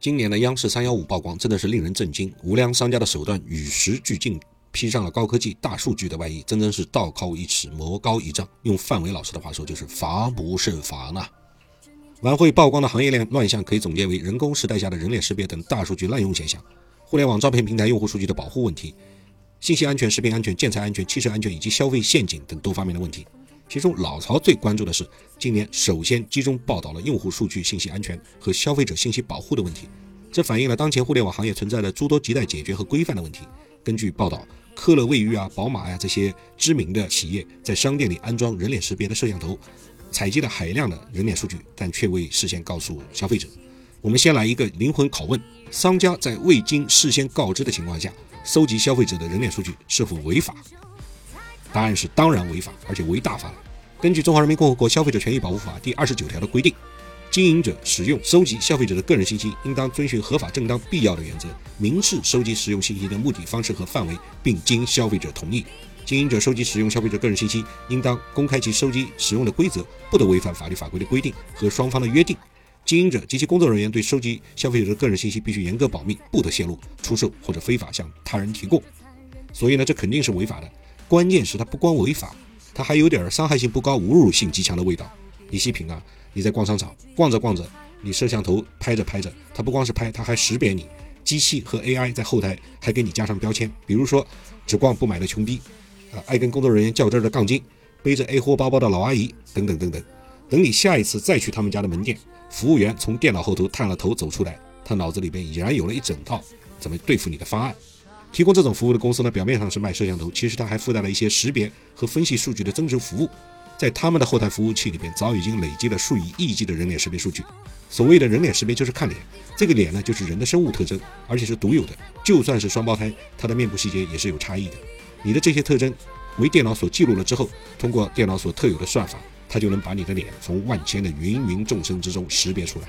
今年的央视三幺五曝光真的是令人震惊，无良商家的手段与时俱进，披上了高科技、大数据的外衣，真真是道高一尺，魔高一丈。用范伟老师的话说，就是防不胜防啊！晚会曝光的行业链乱象，可以总结为人工时代下的人脸识别等大数据滥用现象，互联网招聘平台用户数据的保护问题，信息安全、食品安全、建材安全、汽车安全以及消费陷阱等多方面的问题。其中，老曹最关注的是，今年首先集中报道了用户数据信息安全和消费者信息保护的问题。这反映了当前互联网行业存在的诸多亟待解决和规范的问题。根据报道，科勒卫浴啊、宝马呀这些知名的企业在商店里安装人脸识别的摄像头，采集了海量的人脸数据，但却未事先告诉消费者。我们先来一个灵魂拷问：商家在未经事先告知的情况下，收集消费者的人脸数据是否违法？答案是当然违法，而且违大法了。根据《中华人民共和国消费者权益保护法》第二十九条的规定，经营者使用、收集消费者的个人信息，应当遵循合法、正当、必要的原则，明示收集、使用信息的目的、方式和范围，并经消费者同意。经营者收集、使用消费者个人信息，应当公开其收集、使用的规则，不得违反法律法规的规定和双方的约定。经营者及其工作人员对收集消费者的个人信息必须严格保密，不得泄露、出售或者非法向他人提供。所以呢，这肯定是违法的。关键是它不光违法，它还有点伤害性不高、侮辱性极强的味道。你细品啊，你在逛商场，逛着逛着，你摄像头拍着拍着，它不光是拍，它还识别你。机器和 AI 在后台还给你加上标签，比如说只逛不买的穷逼，啊，爱跟工作人员较真的杠精，背着 A 货包包的老阿姨，等等等等。等你下一次再去他们家的门店，服务员从电脑后头探了头走出来，他脑子里边已然有了一整套怎么对付你的方案。提供这种服务的公司呢，表面上是卖摄像头，其实它还附带了一些识别和分析数据的增值服务。在他们的后台服务器里边，早已经累积了数以亿计的人脸识别数据。所谓的人脸识别就是看脸，这个脸呢就是人的生物特征，而且是独有的。就算是双胞胎，他的面部细节也是有差异的。你的这些特征为电脑所记录了之后，通过电脑所特有的算法，它就能把你的脸从万千的芸芸众生之中识别出来。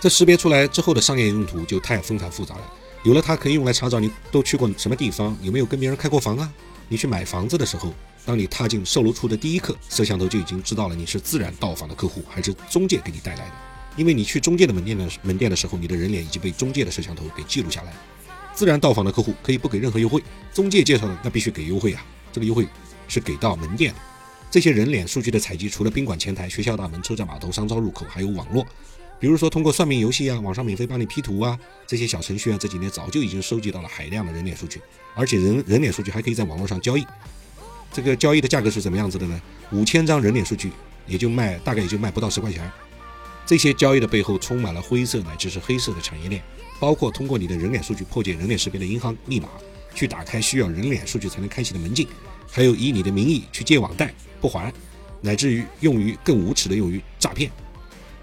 这识别出来之后的商业用途就太纷繁复杂了。有了它，可以用来查找你都去过什么地方，有没有跟别人开过房啊？你去买房子的时候，当你踏进售楼处的第一刻，摄像头就已经知道了你是自然到访的客户还是中介给你带来的。因为你去中介的门店的门店的时候，你的人脸已经被中介的摄像头给记录下来。自然到访的客户可以不给任何优惠，中介介绍的那必须给优惠啊！这个优惠是给到门店的。这些人脸数据的采集，除了宾馆前台、学校大门、车站码头、商超入口，还有网络。比如说，通过算命游戏啊，网上免费帮你 P 图啊，这些小程序啊，这几年早就已经收集到了海量的人脸数据，而且人人脸数据还可以在网络上交易。这个交易的价格是怎么样子的呢？五千张人脸数据也就卖，大概也就卖不到十块钱。这些交易的背后充满了灰色乃至是黑色的产业链，包括通过你的人脸数据破解人脸识别的银行密码，去打开需要人脸数据才能开启的门禁，还有以你的名义去借网贷不还，乃至于用于更无耻的用于诈骗。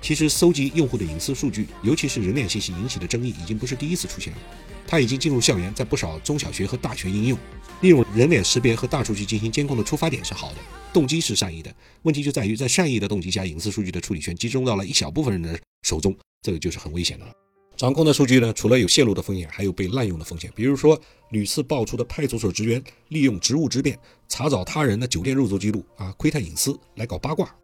其实，搜集用户的隐私数据，尤其是人脸信息引起的争议，已经不是第一次出现了。它已经进入校园，在不少中小学和大学应用。利用人脸识别和大数据进行监控的出发点是好的，动机是善意的。问题就在于，在善意的动机下，隐私数据的处理权集中到了一小部分人的手中，这个就是很危险的了。掌控的数据呢，除了有泄露的风险，还有被滥用的风险。比如说，屡次爆出的派出所职员利用职务之便查找他人的酒店入住记录啊，窥探隐私来搞八卦。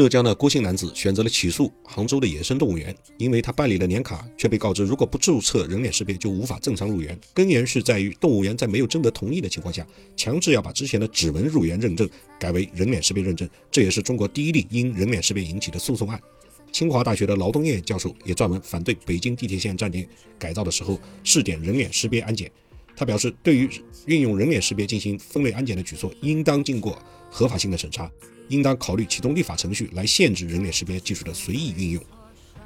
浙江的郭姓男子选择了起诉杭州的野生动物园，因为他办理了年卡，却被告知如果不注册人脸识别就无法正常入园。根源是在于动物园在没有征得同意的情况下，强制要把之前的指纹入园认证改为人脸识别认证，这也是中国第一例因人脸识别引起的诉讼案。清华大学的劳东燕教授也专门反对北京地铁线站点改造的时候试点人脸识别安检。他表示，对于运用人脸识别进行分类安检的举措，应当经过合法性的审查。应当考虑启动立法程序来限制人脸识别技术的随意运用。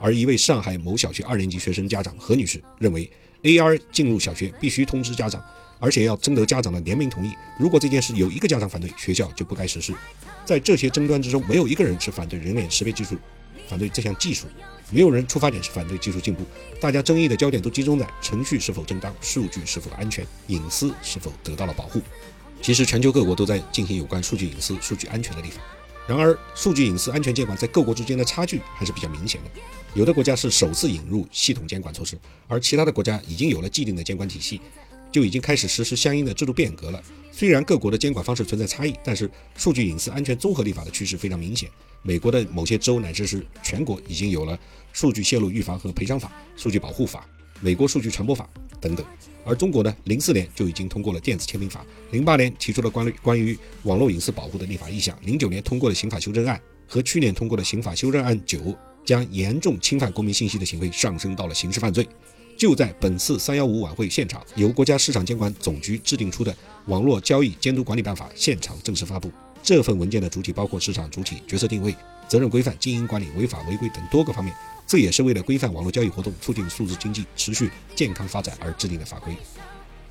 而一位上海某小学二年级学生家长何女士认为，AR 进入小学必须通知家长，而且要征得家长的联名同意。如果这件事有一个家长反对，学校就不该实施。在这些争端之中，没有一个人是反对人脸识别技术，反对这项技术，没有人出发点是反对技术进步。大家争议的焦点都集中在程序是否正当，数据是否安全，隐私是否得到了保护。其实，全球各国都在进行有关数据隐私、数据安全的立法。然而，数据隐私安全监管在各国之间的差距还是比较明显的。有的国家是首次引入系统监管措施，而其他的国家已经有了既定的监管体系。就已经开始实施相应的制度变革了。虽然各国的监管方式存在差异，但是数据隐私安全综合立法的趋势非常明显。美国的某些州乃至是全国已经有了数据泄露预防和赔偿法、数据保护法、美国数据传播法等等。而中国呢，零四年就已经通过了电子签名法，零八年提出了关于关于网络隐私保护的立法意向，零九年通过了刑法修正案和去年通过的刑法修正案九，将严重侵犯公民信息的行为上升到了刑事犯罪。就在本次三幺五晚会现场，由国家市场监管总局制定出的《网络交易监督管理办法》现场正式发布。这份文件的主体包括市场主体角色定位、责任规范、经营管理、违法违规等多个方面。这也是为了规范网络交易活动、促进数字经济持续健康发展而制定的法规。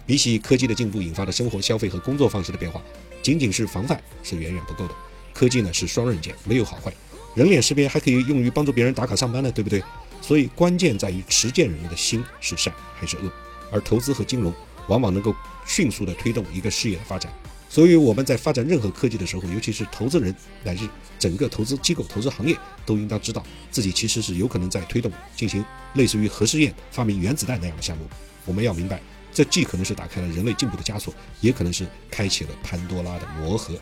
比起科技的进步引发的生活消费和工作方式的变化，仅仅是防范是远远不够的。科技呢是双刃剑，没有好坏。人脸识别还可以用于帮助别人打卡上班呢，对不对？所以关键在于持剑人的心是善还是恶。而投资和金融往往能够迅速地推动一个事业的发展。所以我们在发展任何科技的时候，尤其是投资人乃至整个投资机构、投资行业，都应当知道自己其实是有可能在推动进行类似于核试验、发明原子弹那样的项目。我们要明白，这既可能是打开了人类进步的枷锁，也可能是开启了潘多拉的魔盒。